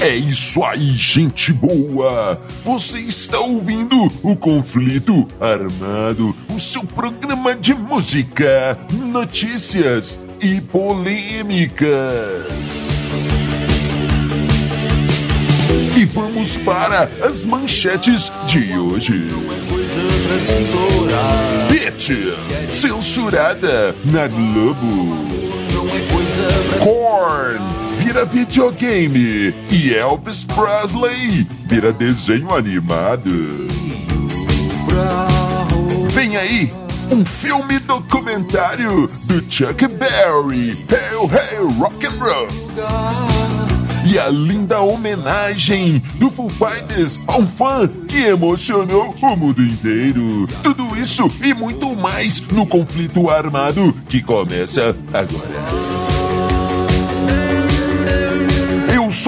É isso aí, gente boa! Você está ouvindo o Conflito Armado, o seu programa de música, notícias e polêmicas. E vamos para as manchetes de hoje. Bitch, censurada na Globo. Korn vira videogame e Elvis Presley vira desenho animado. Vem aí um filme documentário do Chuck Berry, Hail Hail Rock and Roll. E a linda homenagem do Foo Fighters a um fã que emocionou o mundo inteiro. Tudo isso e muito mais no conflito armado que começa agora.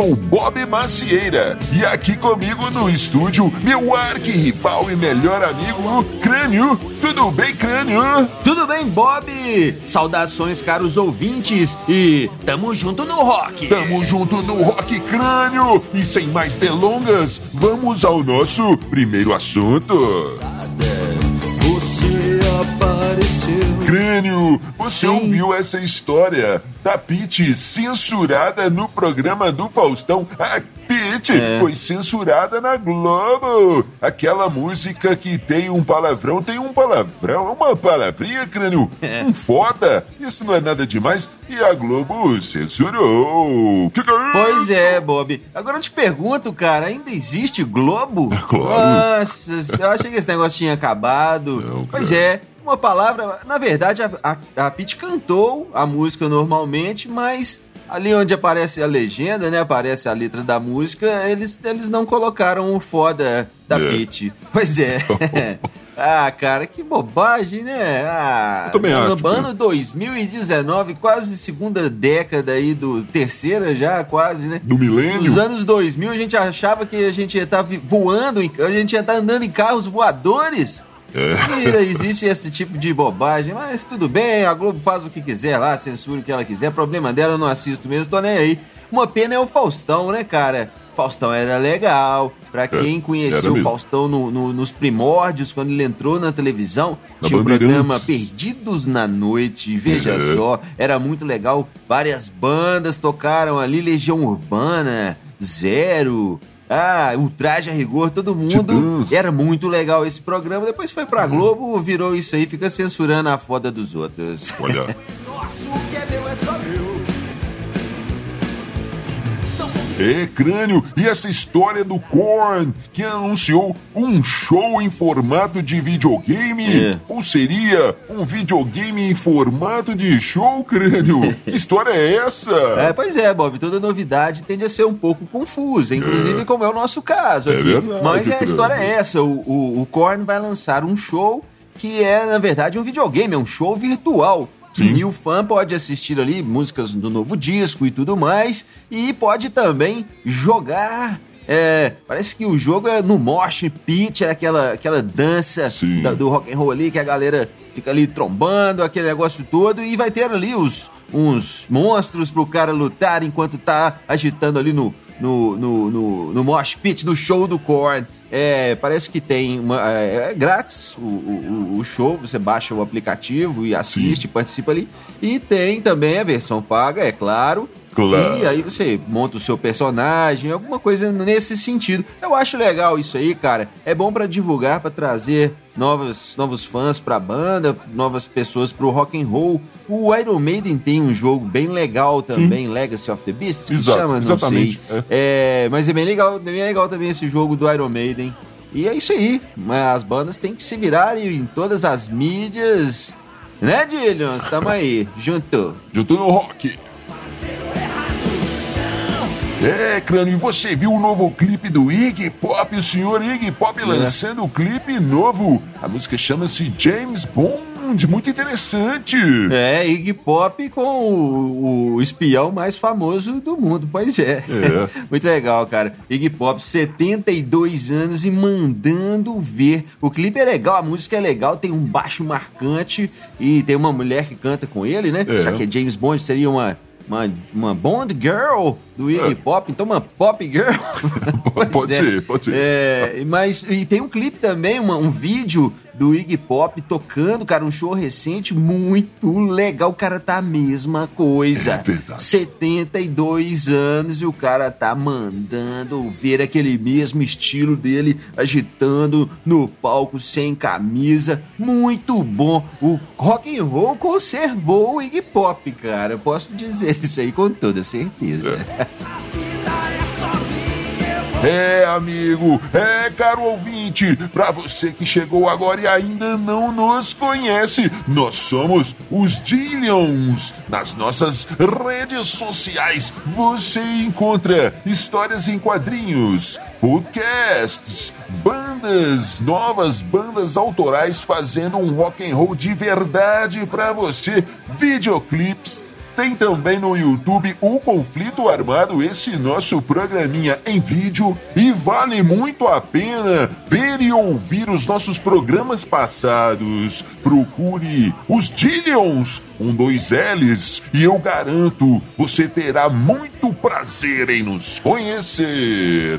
Sou Bob Macieira e aqui comigo no estúdio, meu arqui-rival e melhor amigo, Crânio. Tudo bem, Crânio? Tudo bem, Bob? Saudações, caros ouvintes, e tamo junto no rock. Tamo junto no Rock Crânio e sem mais delongas, vamos ao nosso primeiro assunto. Apareceu. Crânio, você ouviu essa história da Pete censurada no programa do Faustão? A Pete É. foi censurada na Globo. Aquela música que tem um palavrão, tem um palavrão, uma palavrinha, Crânio. É. Um foda. Isso não é nada demais. E a Globo censurou. Que que é isso? Pois é, Bob. Agora eu te pergunto, cara, ainda existe Globo? Claro. Nossa, eu achei que esse negócio tinha acabado. Não, pois é, uma palavra. Na verdade, a, a, a Pete cantou a música normalmente, mas ali onde aparece a legenda, né? Aparece a letra da música, eles, eles não colocaram o foda da É. Pete. Pois é. Ah, cara, que bobagem, né? Ah, Eu também no acho, ano 2019, quase segunda década aí do terceira já, quase, né? Do milênio? Nos anos 2000 a gente achava que a gente ia estar voando, em- a gente ia estar andando em carros voadores. É. Existe esse tipo de bobagem, mas tudo bem, a Globo faz o que quiser lá, censura o que ela quiser, problema dela, eu não assisto mesmo, tô nem aí. Uma pena é o Faustão, né, cara? Faustão era legal, pra quem É, conheceu o. Faustão no- no- nos primórdios, quando ele entrou na televisão, Na tinha o Bandeirantes. programa Perdidos na Noite, veja É. só, era muito legal, várias bandas tocaram ali, Legião Urbana, Zero, ah, Ultraje a Rigor, todo mundo, era muito legal esse programa, depois foi pra Globo, virou isso aí, fica censurando a foda dos outros. Olha. É, crânio, e essa história do Korn, que anunciou um show em formato de videogame? É. Ou seria um videogame em formato de show, crânio? que história é essa? É, pois é, Bob, toda novidade tende a ser um pouco confusa, inclusive como é o nosso caso É aqui. verdade, Mas a cara. história é essa, o, o, o Korn vai lançar um show que é, na verdade, um videogame, é um show virtual. Sim. E o fã pode assistir ali músicas do novo disco e tudo mais, e pode também jogar. é, parece que o jogo é no mosh pit, é aquela, aquela dança da- do rock and roll ali que a galera fica ali trombando, aquele negócio todo, e vai ter ali os uns monstros pro cara lutar enquanto tá agitando ali no no, no, no, no mosh pit, no show do Korn. É, parece que tem uma, é, é grátis o, o, o show, você baixa o aplicativo e assiste, participa ali. E tem também a versão paga, é claro. Claro. E aí você monta o seu personagem, alguma coisa nesse sentido. Eu acho legal isso aí, cara. É bom pra divulgar, pra trazer novos, novos fãs pra banda, novas pessoas pro rock and roll. O Iron Maiden tem um jogo bem legal também, Legacy of the Beast, que Exato, chama, não exatamente, sei. É, mas é bem legal, bem legal também esse jogo do Iron Maiden. E é isso aí. Mas As bandas têm que se virar em todas as mídias. Né, Dillions? Tamo aí, junto. Junto no rock. É, crânio, e você viu o novo clipe do Iggy Pop? O senhor Iggy Pop lançando o clipe novo. A música chama-se James Bond. muito interessante. É, Iggy Pop com o, o espião mais famoso do mundo, pois é. É. Muito legal, cara. Iggy Pop, 72 anos e mandando ver. O clipe é legal, a música é legal, tem um baixo marcante e tem uma mulher que canta com ele, né? É. Já que é James Bond, seria uma, uma, uma Bond Girl do Iggy É. Pop, então uma Pop Girl. Pode é. ser, pode ser. É, mas e tem um clipe também, uma- um vídeo do Iggy Pop tocando, cara, um show recente muito legal. O cara tá a mesma coisa. É verdade. 72 anos e o cara tá mandando ver aquele mesmo estilo dele agitando no palco sem camisa. Muito bom. O rock and roll conservou o Iggy Pop, cara. Eu posso dizer isso aí com toda certeza. É, amigo, é, caro ouvinte, pra você que chegou agora e ainda não nos conhece, nós somos os Dillions. Nas nossas redes sociais você encontra histórias em quadrinhos, podcasts, bandas, novas bandas autorais fazendo um rock and roll de verdade pra você, videoclipes, tem também no YouTube o Conflito Armado, esse nosso programinha em vídeo. E vale muito a pena ver e ouvir os nossos programas passados. Procure os Dillions, um dois L's, e eu garanto, você terá muito prazer em nos conhecer.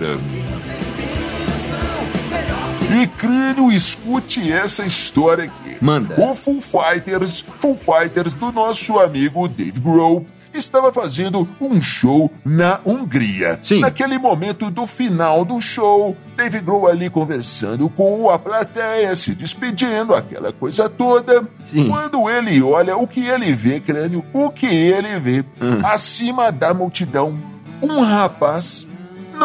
E crânio, escute essa história aqui. Manda. O Full Fighters, Full Fighters do nosso amigo Dave Grohl, estava fazendo um show na Hungria. Sim. Naquele momento do final do show, Dave Grohl ali conversando com a plateia, se despedindo, aquela coisa toda. Sim. Quando ele olha, o que ele vê, crânio, o que ele vê, Hum. acima da multidão, um rapaz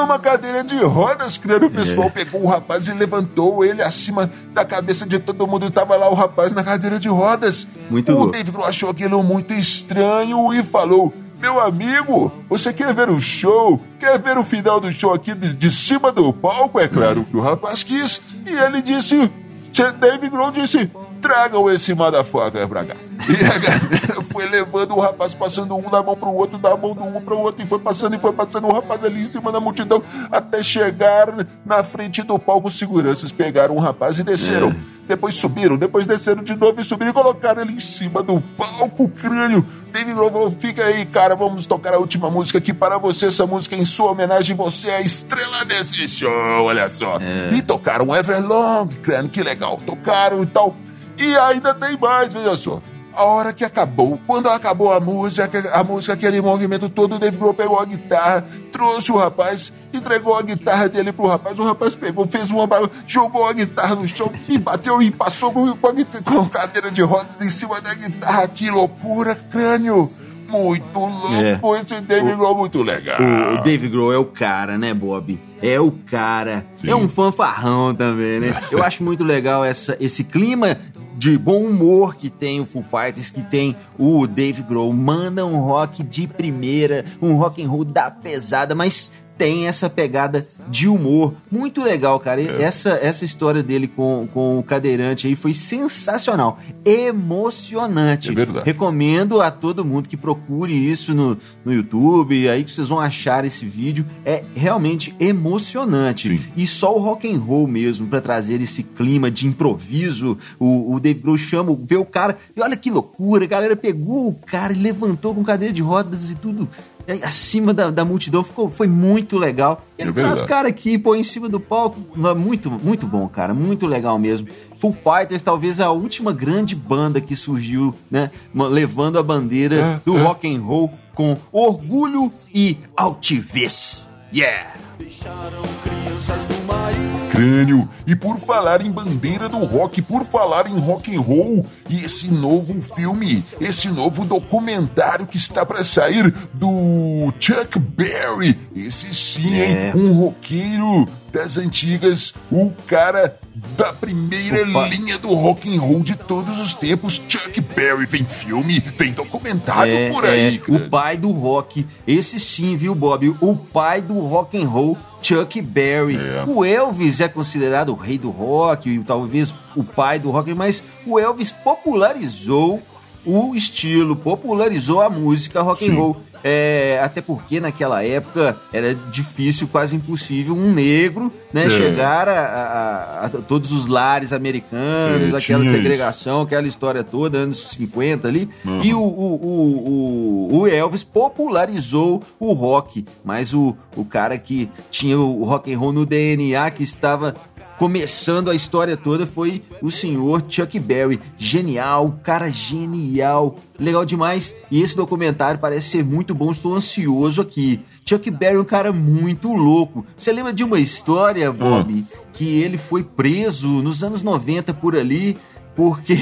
numa cadeira de rodas, crânio. O pessoal É. pegou o rapaz e levantou ele acima da cabeça de todo mundo. E tava lá o rapaz na cadeira de rodas. Muito o louco. Dave Grohl achou aquilo muito estranho e falou: Meu amigo, você quer ver o show? Quer ver o final do show aqui de, de cima do palco? É claro que o rapaz quis. E ele disse: "Cê- Dave Grohl disse: Tragam esse motherfucker pra cá. E a galera foi levando o rapaz, passando um da mão pro outro, da mão do um pro outro, e foi passando e foi passando o rapaz ali em cima da multidão, até chegar na frente do palco. Seguranças pegaram o rapaz e desceram. Depois subiram, depois desceram de novo e subiram e colocaram ele em cima do palco crânio. David Grohl fica aí, cara, vamos tocar a última música aqui para você. Essa música em sua homenagem, você é a estrela desse show, olha só. E tocaram Everlong, crânio, que legal. Tocaram e tal. E ainda tem mais, veja só. A hora que acabou, quando acabou a música, a música, aquele movimento todo, o Dave Grohl pegou a guitarra, trouxe o rapaz, entregou a guitarra dele pro rapaz, o rapaz pegou, fez uma barulho, jogou a guitarra no chão e bateu e passou com, com cadeira de rodas em cima da guitarra. Que loucura, crânio! Muito louco esse Dave Grohl, muito legal. O Dave Grohl é o cara, né, Bob? É o cara. Sim. É um fanfarrão também, né? Eu acho muito legal essa, esse clima de bom humor que tem o Foo Fighters, que tem o Dave Grohl. Manda um rock de primeira, um rock and roll da pesada, mas tem essa pegada de humor. Muito legal, cara. E Essa, essa história dele com, com o cadeirante aí foi sensacional. Emocionante. É verdade. Recomendo a todo mundo que procure isso no, no YouTube, aí que vocês vão achar esse vídeo. É realmente emocionante. Sim. E só o rock and roll mesmo para trazer esse clima de improviso. O, o Dave Grohl chama, vê o cara, e olha que loucura, a galera pegou o cara e levantou com cadeira de rodas e tudo é, acima da, da multidão. Ficou, foi muito legal. Ele É traz o cara aqui, pô, em cima do palco. Muito, muito bom, cara. Muito legal mesmo. Full Fighters, talvez a última grande banda que surgiu, né? Levando a bandeira É, do é. rock and roll com orgulho e altivez. Yeah! Deixaram crianças no mar e crânio. E por falar em bandeira do rock, por falar em rock and roll, e esse novo filme, esse novo documentário que está para sair do Chuck Berry. Esse sim, É. hein? Um roqueiro das antigas, o cara da primeira Opa. linha do rock and roll de todos os tempos. Chuck Berry vem filme, vem documentário É, por aí. é, o pai do rock. Esse sim, viu, Bob? O pai do rock and roll Chuck Berry. É. O Elvis é considerado o rei do rock, e talvez o pai do rock, mas o Elvis popularizou o estilo, popularizou a música rock and Sim. roll. É, até porque naquela época era difícil, quase impossível, um negro né, É. chegar a, a- a todos os lares americanos, É, aquela segregação, aquela história toda, anos 50 ali. Uhum. E o, o, o, o- o Elvis popularizou o rock, mas o, o cara que tinha o rock and roll no DNA, que estava começando a história toda foi o senhor Chuck Berry. Genial, cara genial, legal demais. E esse documentário parece ser muito bom, estou ansioso aqui. Chuck Berry é um cara muito louco. Você lembra de uma história, Bob, que ele foi preso nos anos 90 por ali porque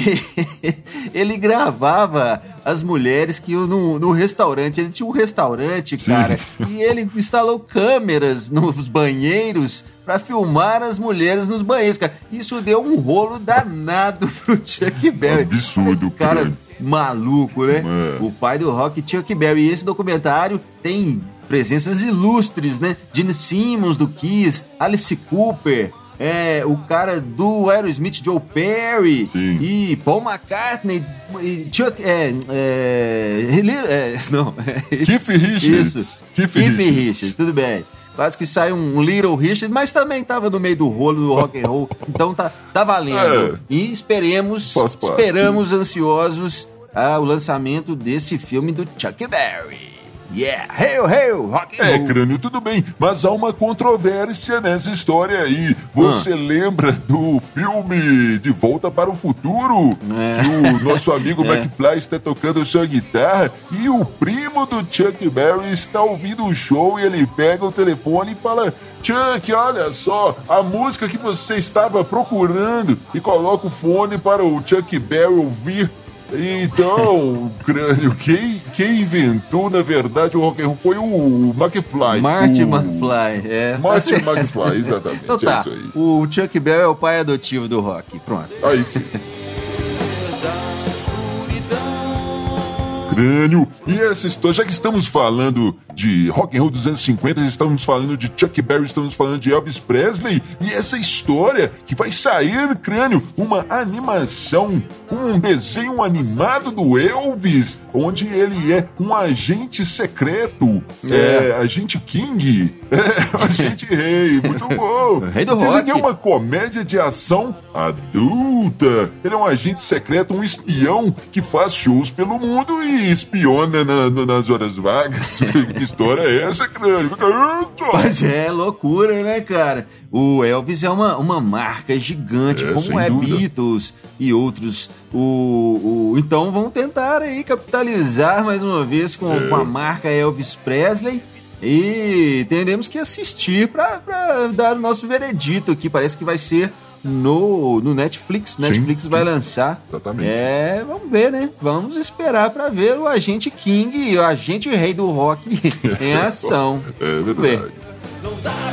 ele gravava as mulheres que iam no, no restaurante. Ele tinha um restaurante, cara, e ele instalou câmeras nos banheiros pra filmar as mulheres nos banheiros, cara. Isso deu um rolo danado pro Chuck Berry. Absurdo, cara. cara. Maluco, né? É. O pai do rock, Chuck Berry. E esse documentário tem presenças ilustres, né? Gene Simmons do Kiss, Alice Cooper, é, o cara do Aerosmith, Joe Perry, Sim. e Paul McCartney, e Chuck. É, é, é, não. Keith Richards. Isso. Keith Keith, Richards. Richards. tudo bem. Quase que sai um Little Richard, mas também tava no meio do rolo do rock and roll, então tá, tá valendo. É. E esperemos, esperamos ansiosos ah, o lançamento desse filme do Chuck Berry. Yeah, hail, hail, rock and É, roll. crânio, tudo bem, mas há uma controvérsia nessa história aí. Você Ah. lembra do filme De Volta para o Futuro? É. Que o nosso amigo É. McFly está tocando sua guitarra e o primo do Chuck Berry está ouvindo o show e ele pega o telefone e fala: Chuck, olha só, a música que você estava procurando e coloca o fone para o Chuck Berry ouvir. Então, crânio, quem, quem inventou, na verdade, o rock and roll foi o McFly. Marty o... McFly, é. Marty Tá. McFly, exatamente. Então tá, É isso aí. o Chuck Berry é o pai adotivo do rock. Pronto. Aí sim. Crânio. E essa história, já que estamos falando de rock and roll dos anos 50, já estamos falando de Chuck Berry, estamos falando de Elvis Presley, e essa história que vai sair, Crânio, uma animação, um desenho animado do Elvis, onde ele é um agente secreto, é, É. agente King, é, agente rei, muito bom. Rei do Dizem rock. que é uma comédia de ação adulta. Ele é um agente secreto, um espião que faz shows pelo mundo e espiona na- na- nas horas vagas. que história é essa, crânio? Mas é loucura, né, cara? O Elvis é uma, uma marca gigante, É, como é dúvida. Beatles e outros. O, o- então vão tentar aí capitalizar mais uma vez com, É. com a marca Elvis Presley. E teremos que assistir para dar o nosso veredito aqui. Parece que vai ser no, no Netflix. Netflix sim. vai lançar. Exatamente. É, vamos ver, né? Vamos esperar para ver o agente King e o agente rei do rock em ação. É Vamos ver. verdade. Não dá.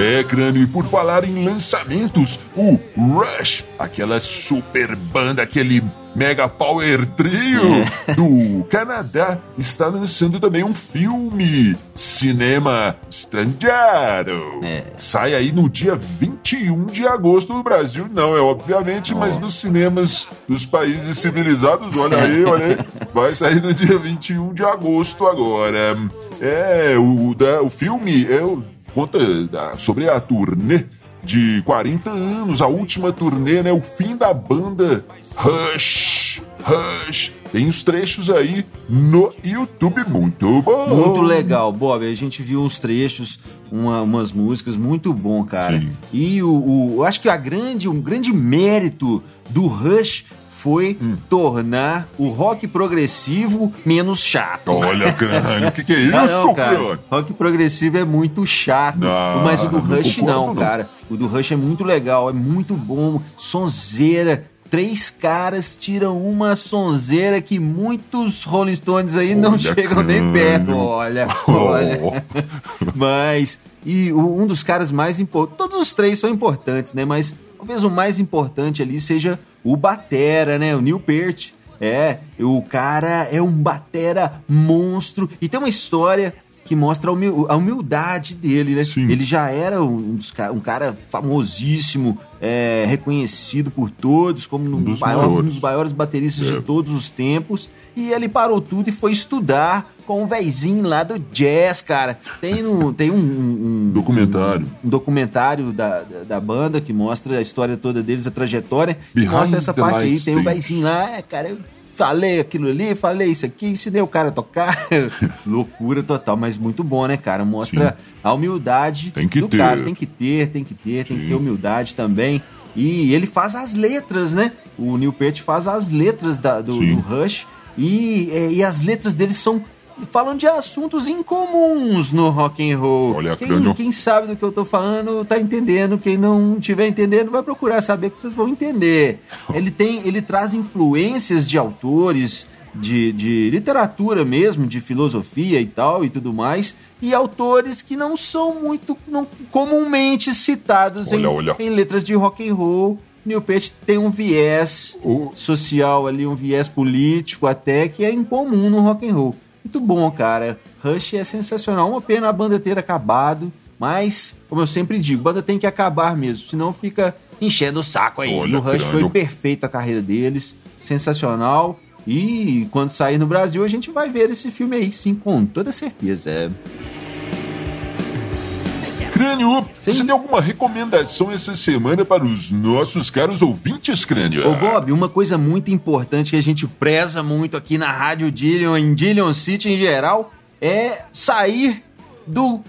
É, crânio, e por falar em lançamentos, o Rush, aquela super banda, aquele mega power trio do Canadá, está lançando também um filme, Cinema Estrangeiro. É. Sai aí no dia 21 de agosto no Brasil, não é obviamente, mas nos cinemas dos países civilizados, olha aí, olha aí, vai sair no dia 21 de agosto agora. É, o, da, o filme é o conta da- sobre a turnê de 40 anos, a última turnê, né? O fim da banda Rush. Rush. Tem os trechos aí no YouTube, muito bom. Muito legal, Bob. A gente viu uns trechos, uma- umas músicas, muito bom, cara. Sim. E o, o- eu acho que a grande, um grande mérito do Rush foi Hum. tornar o rock progressivo menos chato. Olha, crânio, o que, que é isso, não, cara. Rock progressivo é muito chato. Não, mas o do não Rush não, não. cara. O do Rush é muito legal, é muito bom. Sonzeira. Três caras tiram uma sonzeira que muitos Rolling Stones aí não Olha, chegam nem perto. Olha, Oh. olha. Mas, e um dos caras mais importantes, todos os três são importantes, né? Mas talvez o mais importante ali seja o Batera, né? O Neil Peart. É, o cara é um Batera monstro. E tem uma história que mostra a, humil- a humildade dele, né? Sim. Ele já era um, dos um cara famosíssimo, é, reconhecido por todos como um dos maior- um maiores. dos maiores bateristas É. de todos os tempos. E ele parou tudo e foi estudar com um véizinho lá do jazz, cara. Tem, no, tem um, um- um- Documentário. um documentário da, da, da banda que mostra a história toda deles, a trajetória. Behind mostra essa parte aí. Tem um Stage. véizinho lá, é, cara, eu falei aquilo ali, falei isso aqui, ensinei o cara a tocar. Loucura total, mas muito bom, né, cara? Mostra a humildade Tem que do ter. cara. Tem que ter, tem que ter, tem que ter humildade também. E ele faz as letras, né? O Neil Peart faz as letras da- do, Sim. do Rush. E, é, e as letras dele são. Falam de assuntos incomuns no rock and roll. Olha, quem, crânio. quem sabe do que eu tô falando tá entendendo. Quem não estiver entendendo vai procurar saber que vocês vão entender. Ele tem, ele traz influências de autores de, de literatura mesmo, de filosofia e tal e tudo mais, e autores que não são muito não, comumente citados em, Olha, olha. em letras de rock and roll. Neil Peart tem um viés O- social ali, um viés político até que é incomum no rock and roll. Muito bom, cara. Rush é sensacional. Uma pena a banda ter acabado, mas como eu sempre digo, banda tem que acabar mesmo, senão fica enchendo o saco aí. Olha, o Rush crânio. foi perfeito a carreira deles, sensacional. E quando sair no Brasil, a gente vai ver esse filme aí, sim, com toda certeza. Crânio, Sim. você tem alguma recomendação essa semana para os nossos caros ouvintes, Crânio? Ô Bob, uma coisa muito importante que a gente preza muito aqui na Rádio Dillion, em Dillion City em geral, é sair do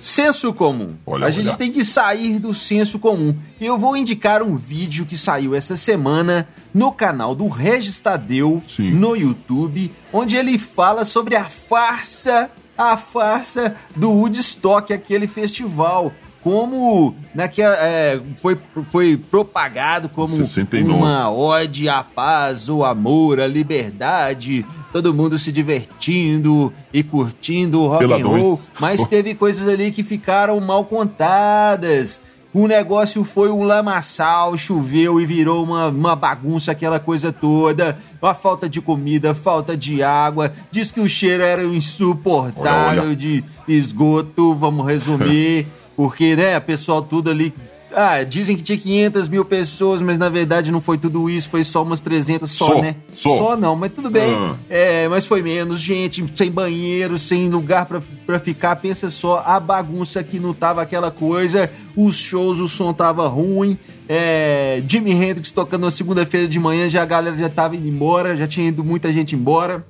senso comum. Olha, a gente olha. tem que sair do senso comum. E eu vou indicar um vídeo que saiu essa semana no canal do Regis Tadeu, Sim. no YouTube, onde ele fala sobre a farsa, a farsa do Woodstock, aquele festival. Como naquela, é, foi, foi propagado como 69. uma ode à paz, o amor, a liberdade, todo mundo se divertindo e curtindo o rock and roll, mas teve coisas ali que ficaram mal contadas. O negócio foi um lamaçal, choveu e virou uma, uma bagunça, aquela coisa toda. Uma falta de comida, falta de água. Diz que o cheiro era insuportável Olha, olha. de esgoto, vamos resumir. Porque, né, o pessoal tudo ali. Ah, dizem que tinha 500 mil pessoas, mas na verdade não foi tudo isso, foi só umas 300 só, Só, né? só. não, mas tudo bem. Ah. É, mas foi menos gente, sem banheiro, sem lugar pra, pra ficar. Pensa só, a bagunça que não tava aquela coisa, os shows, o som tava ruim. É, Jimi Hendrix tocando na segunda-feira de manhã, já a galera já tava indo embora, já tinha ido muita gente embora.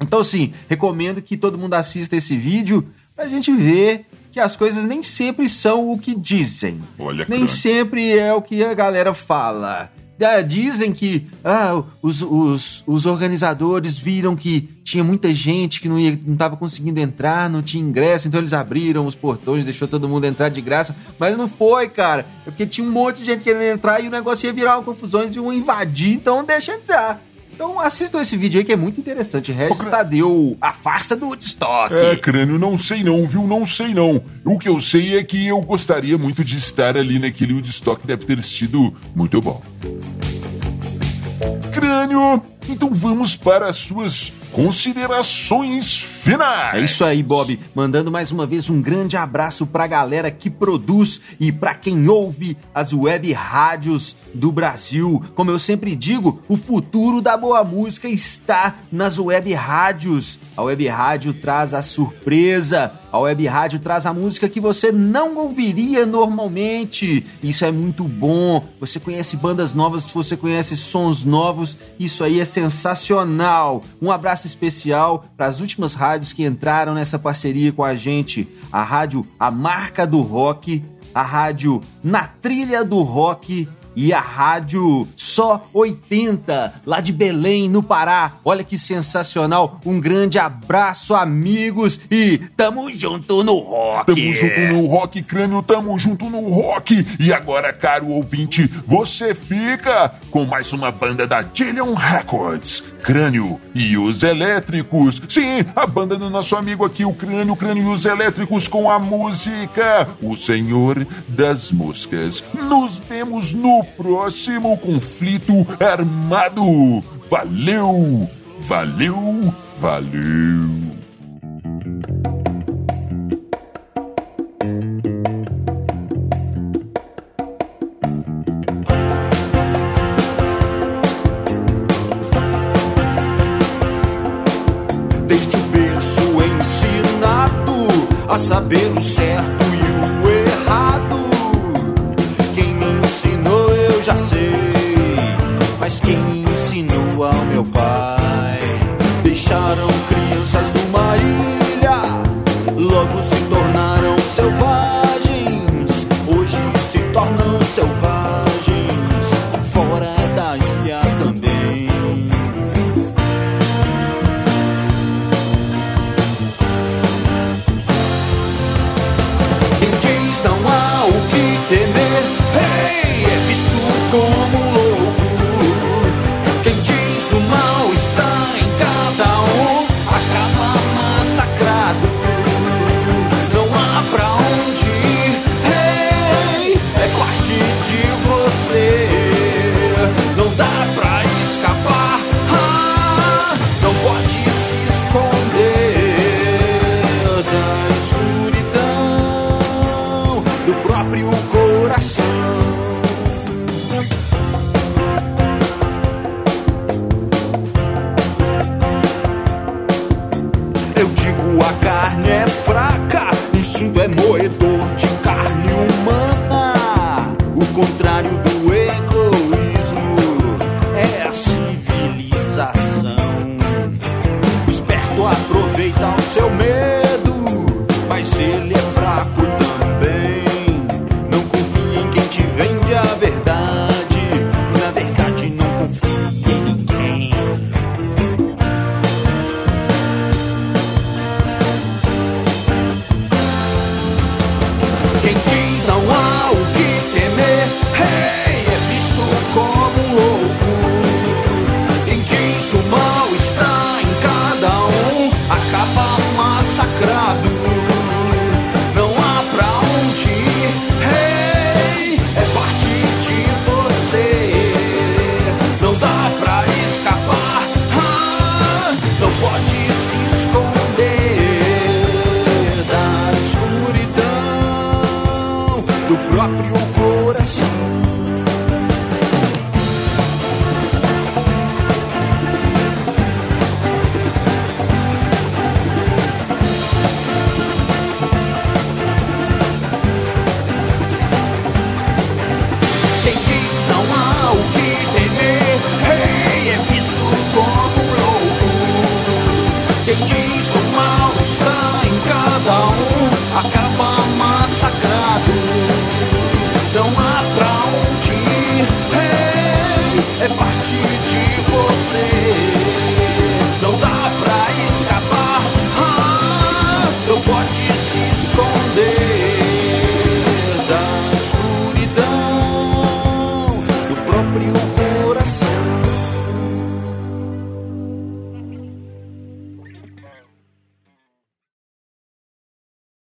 Então, sim, recomendo que todo mundo assista esse vídeo pra gente ver que as coisas nem sempre são o que dizem. Olha, nem crânio. sempre é o que a galera fala. Dizem que ah, os, os, os organizadores viram que tinha muita gente que não estava conseguindo entrar, não tinha ingresso, então eles abriram os portões, deixou todo mundo entrar de graça. Mas não foi, cara. É porque tinha um monte de gente querendo entrar e o negócio ia virar uma confusão, eles iam invadir, então deixa entrar. Então assistam esse vídeo aí que é muito interessante. Regis Tadeu, a farsa do Woodstock. É, crânio, não sei não, viu? Não sei não. O que eu sei é que eu gostaria muito de estar ali naquele Woodstock, deve ter sido muito bom. Crânio, então vamos para as suas considerações finais. É isso aí, Bob. Mandando mais uma vez um grande abraço pra galera que produz e pra quem ouve as web rádios do Brasil. Como eu sempre digo, o futuro da boa música está nas web rádios. A web rádio traz a surpresa. A web rádio traz a música que você não ouviria normalmente. Isso é muito bom. Você conhece bandas novas, você conhece sons novos. Isso aí é sensacional. Um abraço especial para as últimas rádios que entraram nessa parceria com a gente. A rádio A Marca do Rock, a rádio Na Trilha do Rock e a rádio Só 80, lá de Belém, no Pará. Olha que sensacional. Um grande abraço, amigos, e tamo junto no rock. Tamo junto no rock, crânio, tamo junto no rock. E agora, caro ouvinte, você fica com mais uma banda da Dillion Records. Crânio e os Elétricos. Sim, a banda do nosso amigo aqui, o Crânio, Crânio e os Elétricos com a música O Senhor das Moscas. Nos vemos no próximo conflito armado. Valeu, valeu, valeu.